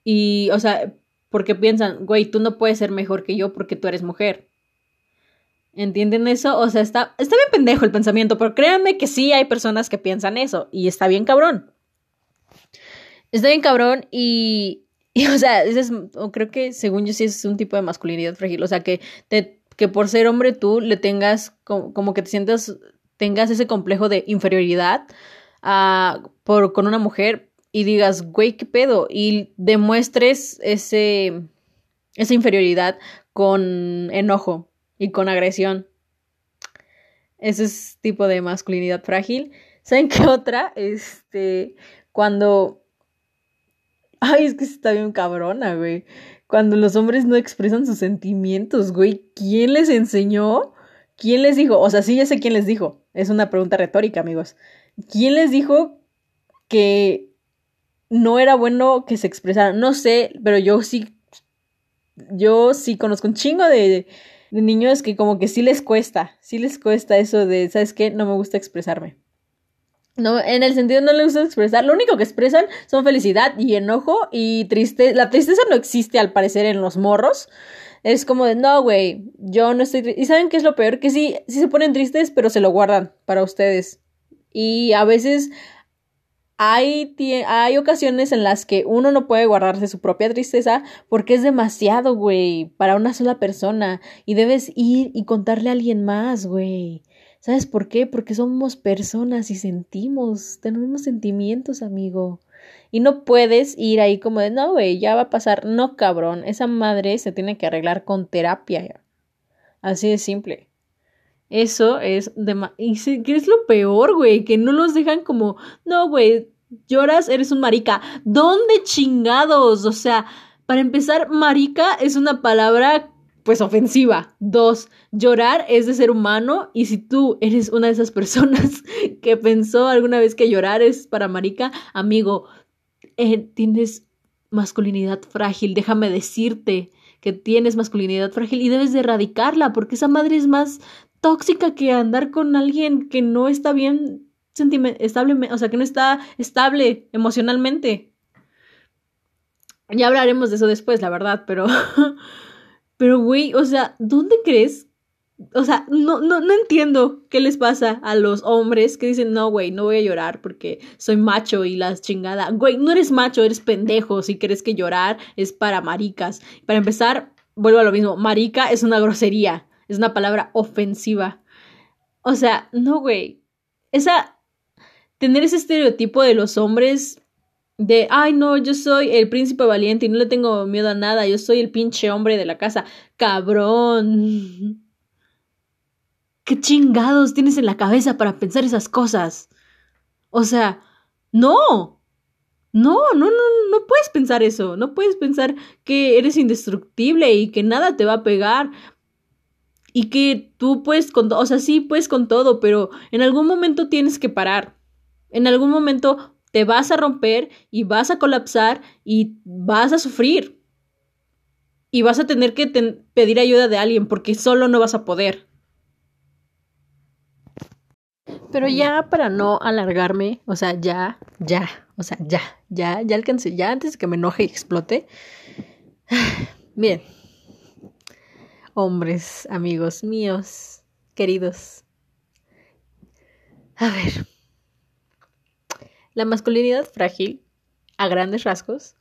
Y, o sea, porque piensan, güey, tú no puedes ser mejor que yo porque tú eres mujer. ¿Entienden eso? O sea, está, está bien pendejo el pensamiento, pero créanme que sí hay personas que piensan eso y está bien cabrón. Está bien cabrón y, y o sea, ese es, creo que según yo sí es un tipo de masculinidad frágil, o sea, que, te, que por ser hombre tú le tengas como, como que te sientas, tengas ese complejo de inferioridad uh, por, con una mujer y digas, güey, ¿qué pedo? Y demuestres ese, esa inferioridad con enojo y con agresión. Ese es tipo de masculinidad frágil. ¿Saben qué otra? Este, cuando... Ay, es que está bien cabrona, güey. Cuando los hombres no expresan sus sentimientos, güey. ¿Quién les enseñó? ¿Quién les dijo? O sea, sí, ya sé quién les dijo. Es una pregunta retórica, amigos. ¿Quién les dijo que no era bueno que se expresaran? No sé, pero yo sí, yo sí conozco un chingo de, de niños que como que sí les cuesta, sí les cuesta eso de, ¿sabes qué? No me gusta expresarme. No, en el sentido no les gusta expresar, lo único que expresan son felicidad y enojo y tristeza. La tristeza no existe al parecer en los morros. Es como de, no, güey, yo no estoy... ¿Y saben qué es lo peor? Que sí, sí se ponen tristes, pero se lo guardan para ustedes. Y a veces hay, hay ocasiones en las que uno no puede guardarse su propia tristeza porque es demasiado, güey, para una sola persona. Y debes ir y contarle a alguien más, güey. ¿Sabes por qué? Porque somos personas y sentimos, tenemos sentimientos, amigo. Y no puedes ir ahí como de, no, güey, ya va a pasar. No, cabrón, esa madre se tiene que arreglar con terapia. Así de simple. Eso es de... ¿Y qué es lo peor, güey? Que no los dejan como, no, güey, lloras, eres un marica. ¿Dónde chingados? O sea, para empezar, marica es una palabra pues ofensiva. Dos, llorar es de ser humano y si tú eres una de esas personas que pensó alguna vez que llorar es para marica, amigo, eh, tienes masculinidad frágil, déjame decirte que tienes masculinidad frágil y debes de erradicarla porque esa madre es más tóxica que andar con alguien que no está bien estable, o sea, que no está estable emocionalmente. Ya hablaremos de eso después, la verdad, pero pero güey, o sea, ¿dónde crees? O sea, no, no, no entiendo qué les pasa a los hombres que dicen, no, güey, no voy a llorar porque soy macho y las chingada. Güey, no eres macho, eres pendejo si crees que llorar es para maricas. Para empezar, vuelvo a lo mismo, marica es una grosería es una palabra ofensiva. O sea, no, güey. Esa. Tener ese estereotipo de los hombres de, ay, no, yo soy el príncipe valiente y no le tengo miedo a nada, yo soy el pinche hombre de la casa. Cabrón. ¿Qué chingados tienes en la cabeza para pensar esas cosas? O sea, no. No, no, no, no puedes pensar eso. No puedes pensar que eres indestructible y que nada te va a pegar y que tú puedes con, o sea, sí puedes con todo, pero en algún momento tienes que parar. En algún momento te vas a romper y vas a colapsar y vas a sufrir. Y vas a tener que pedir ayuda de alguien porque solo no vas a poder. Pero ya para no alargarme, o sea, ya, ya, o sea, ya, ya, ya alcancé, ya antes de que me enoje y explote. Bien, hombres, amigos míos, queridos. A ver, la masculinidad frágil, a grandes rasgos,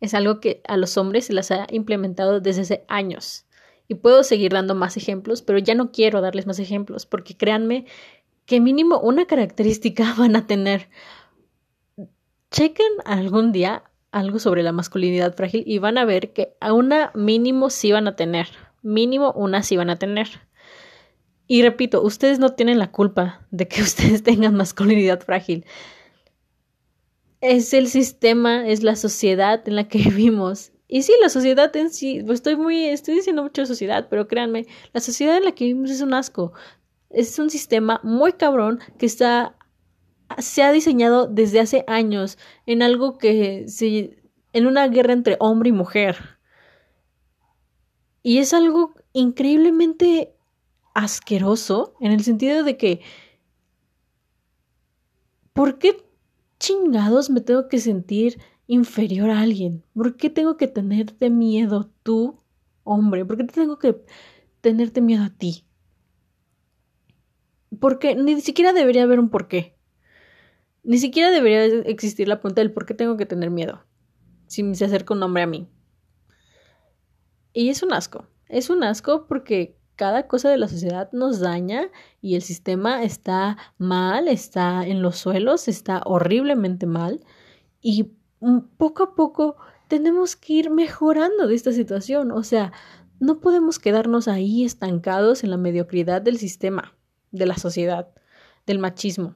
es algo que a los hombres se las ha implementado desde hace años. Y puedo seguir dando más ejemplos, pero ya no quiero darles más ejemplos, porque créanme que mínimo una característica van a tener. Chequen algún día algo sobre la masculinidad frágil y van a ver que a una mínimo sí van a tener mínimo una sí van a tener. Y repito, ustedes no tienen la culpa de que ustedes tengan masculinidad frágil. Es el sistema, es la sociedad en la que vivimos. Y sí, la sociedad en sí, pues estoy muy, estoy diciendo mucho sociedad, pero créanme, la sociedad en la que vivimos es un asco. Es un sistema muy cabrón que está, se ha diseñado desde hace años en algo que se, en una guerra entre hombre y mujer Y es algo increíblemente asqueroso en el sentido de que, ¿por qué chingados me tengo que sentir inferior a alguien? ¿Por qué tengo que tenerte miedo tú, hombre? ¿Por qué tengo que tenerte miedo a ti? Porque ni siquiera debería haber un porqué. Ni siquiera debería existir la pregunta del por qué tengo que tener miedo si se acerca un hombre a mí. Y es un asco. Es un asco porque cada cosa de la sociedad nos daña y el sistema está mal, está en los suelos, está horriblemente mal y poco a poco tenemos que ir mejorando de esta situación. O sea, no podemos quedarnos ahí estancados en la mediocridad del sistema, de la sociedad, del machismo.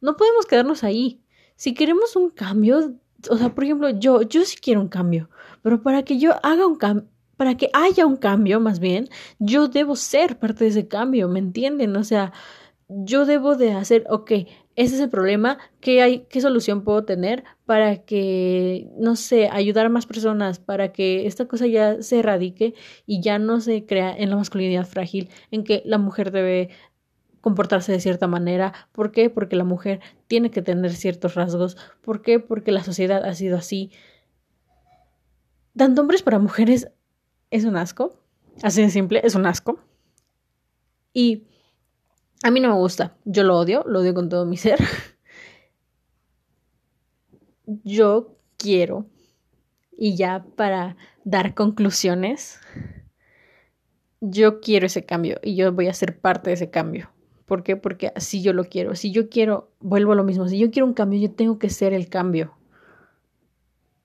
No podemos quedarnos ahí. Si queremos un cambio, o sea, por ejemplo, yo, yo sí quiero un cambio, pero para que yo haga un cambio, para que haya un cambio, más bien, yo debo ser parte de ese cambio, ¿me entienden? O sea, yo debo de hacer, ok, ese es el problema, ¿qué, hay, qué solución puedo tener para que, no sé, ayudar a más personas, para que esta cosa ya se erradique y ya no se crea en la masculinidad frágil, en que la mujer debe comportarse de cierta manera. ¿Por qué? Porque la mujer tiene que tener ciertos rasgos. ¿Por qué? Porque la sociedad ha sido así. Tanto hombres para mujeres es un asco. Así de simple, es un asco. Y a mí no me gusta. Yo lo odio, lo odio con todo mi ser. Yo quiero, y ya para dar conclusiones, yo quiero ese cambio y yo voy a ser parte de ese cambio. ¿Por qué? Porque así yo lo quiero. Si yo quiero, vuelvo a lo mismo, si yo quiero un cambio, yo tengo que ser el cambio.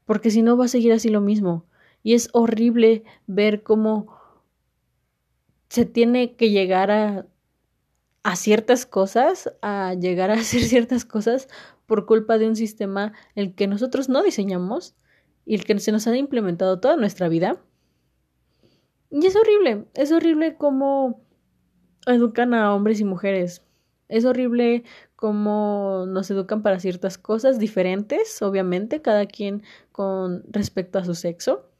Porque si no va a seguir así lo mismo. Y es horrible ver cómo se tiene que llegar a, ciertas cosas, a llegar a hacer ciertas cosas por culpa de un sistema el que nosotros no diseñamos y el que se nos ha implementado toda nuestra vida. Y es horrible, es horrible cómo educan a hombres y mujeres. Es horrible cómo nos educan para ciertas cosas diferentes, obviamente, cada quien con respecto a su sexo.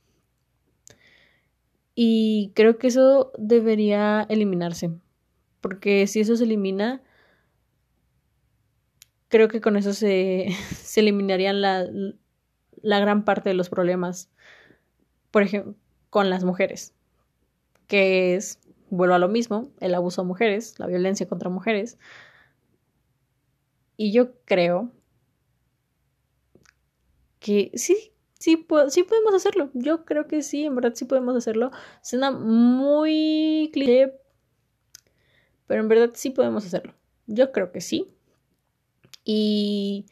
Y creo que eso debería eliminarse. Porque si eso se elimina, creo que con eso se, se eliminarían la, la gran parte de los problemas. Por ejemplo, con las mujeres. Que es, vuelvo a lo mismo, el abuso a mujeres, la violencia contra mujeres. Y yo creo que sí, sí, sí podemos hacerlo. Yo creo que sí, en verdad sí podemos hacerlo. Suena muy cliché, pero en verdad sí podemos hacerlo. Yo creo que sí. Y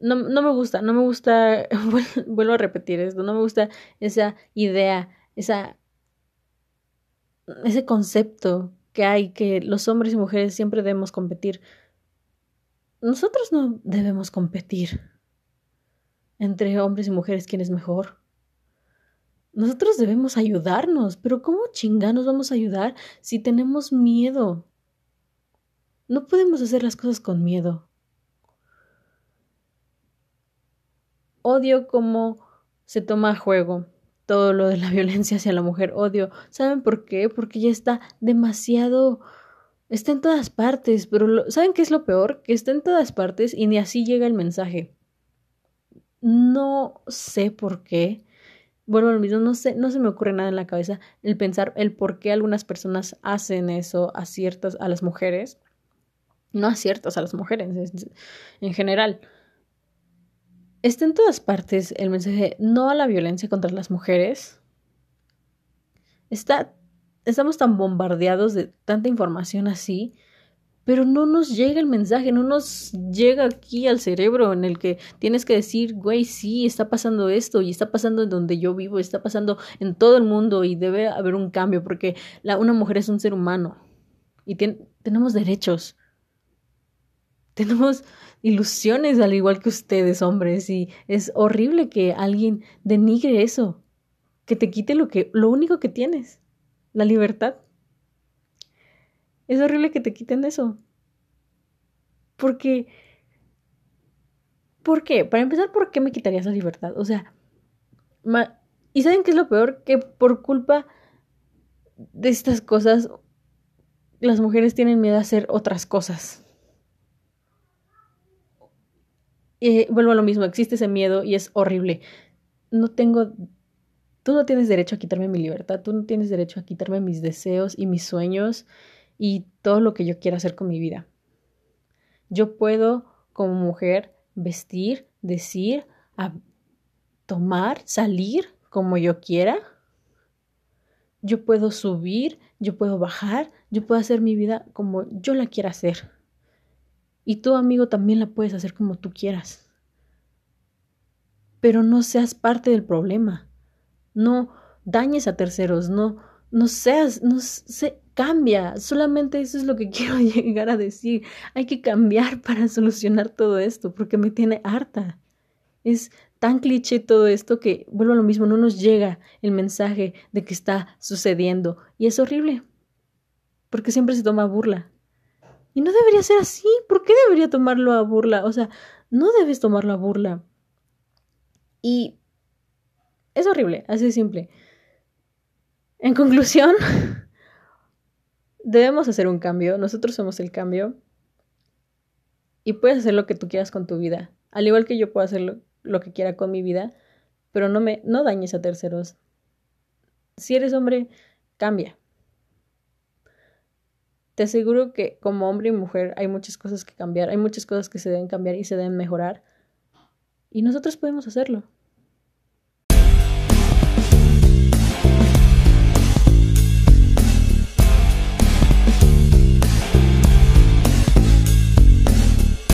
no, no me gusta, no me gusta, vuelvo a repetir esto, no me gusta esa idea, esa, ese concepto que hay que los hombres y mujeres siempre debemos competir. Nosotros no debemos competir entre hombres y mujeres quién es mejor. Nosotros debemos ayudarnos, pero ¿cómo chinganos vamos a ayudar si tenemos miedo? No podemos hacer las cosas con miedo. Odio cómo se toma a juego todo lo de la violencia hacia la mujer. Odio. ¿Saben por qué? Porque ya está demasiado... Está en todas partes, pero ¿saben qué es lo peor? Que está en todas partes y ni así llega el mensaje. No sé por qué. Vuelvo a lo mismo, no sé, no se me ocurre nada en la cabeza el pensar el por qué algunas personas hacen eso a ciertas, a las mujeres. No a ciertas, a las mujeres en general. Está en todas partes el mensaje no a la violencia contra las mujeres. Está, estamos tan bombardeados de tanta información así pero no nos llega el mensaje, no nos llega aquí al cerebro en el que tienes que decir, güey, sí, está pasando esto y está pasando en donde yo vivo, está pasando en todo el mundo y debe haber un cambio porque la, una mujer es un ser humano y tenemos derechos, tenemos ilusiones al igual que ustedes, hombres, y es horrible que alguien denigre eso, que te quite lo que, lo único que tienes, la libertad. Es horrible que te quiten eso. Porque... ¿Por qué? Para empezar, ¿por qué me quitarías la libertad? O sea, Y ¿saben qué es lo peor? Que por culpa de estas cosas, las mujeres tienen miedo a hacer otras cosas. Y vuelvo a lo mismo, existe ese miedo y es horrible. No tengo, tú no tienes derecho a quitarme mi libertad, tú no tienes derecho a quitarme mis deseos y mis sueños y todo lo que yo quiera hacer con mi vida. Yo puedo, como mujer, vestir, decir, tomar, salir como yo quiera. Yo puedo subir, yo puedo bajar, yo puedo hacer mi vida como yo la quiera hacer. Y tú, amigo, también la puedes hacer como tú quieras. Pero no seas parte del problema. No dañes a terceros, no, no seas, no cambia. Solamente eso es lo que quiero llegar a decir. Hay que cambiar para solucionar todo esto, porque me tiene harta. Es tan cliché todo esto que vuelvo a lo mismo, no nos llega el mensaje de que está sucediendo y es horrible, porque siempre se toma burla. Y no debería ser así, ¿por qué debería tomarlo a burla? O sea, no debes tomarlo a burla. Y es horrible, así de simple. En conclusión, debemos hacer un cambio, nosotros somos el cambio y puedes hacer lo que tú quieras con tu vida, al igual que yo puedo hacerlo lo que quiera con mi vida, pero no me no dañes a terceros. Si eres hombre, cambia. Te aseguro que como hombre y mujer hay muchas cosas que cambiar, hay muchas cosas que se deben cambiar y se deben mejorar. Y nosotros podemos hacerlo.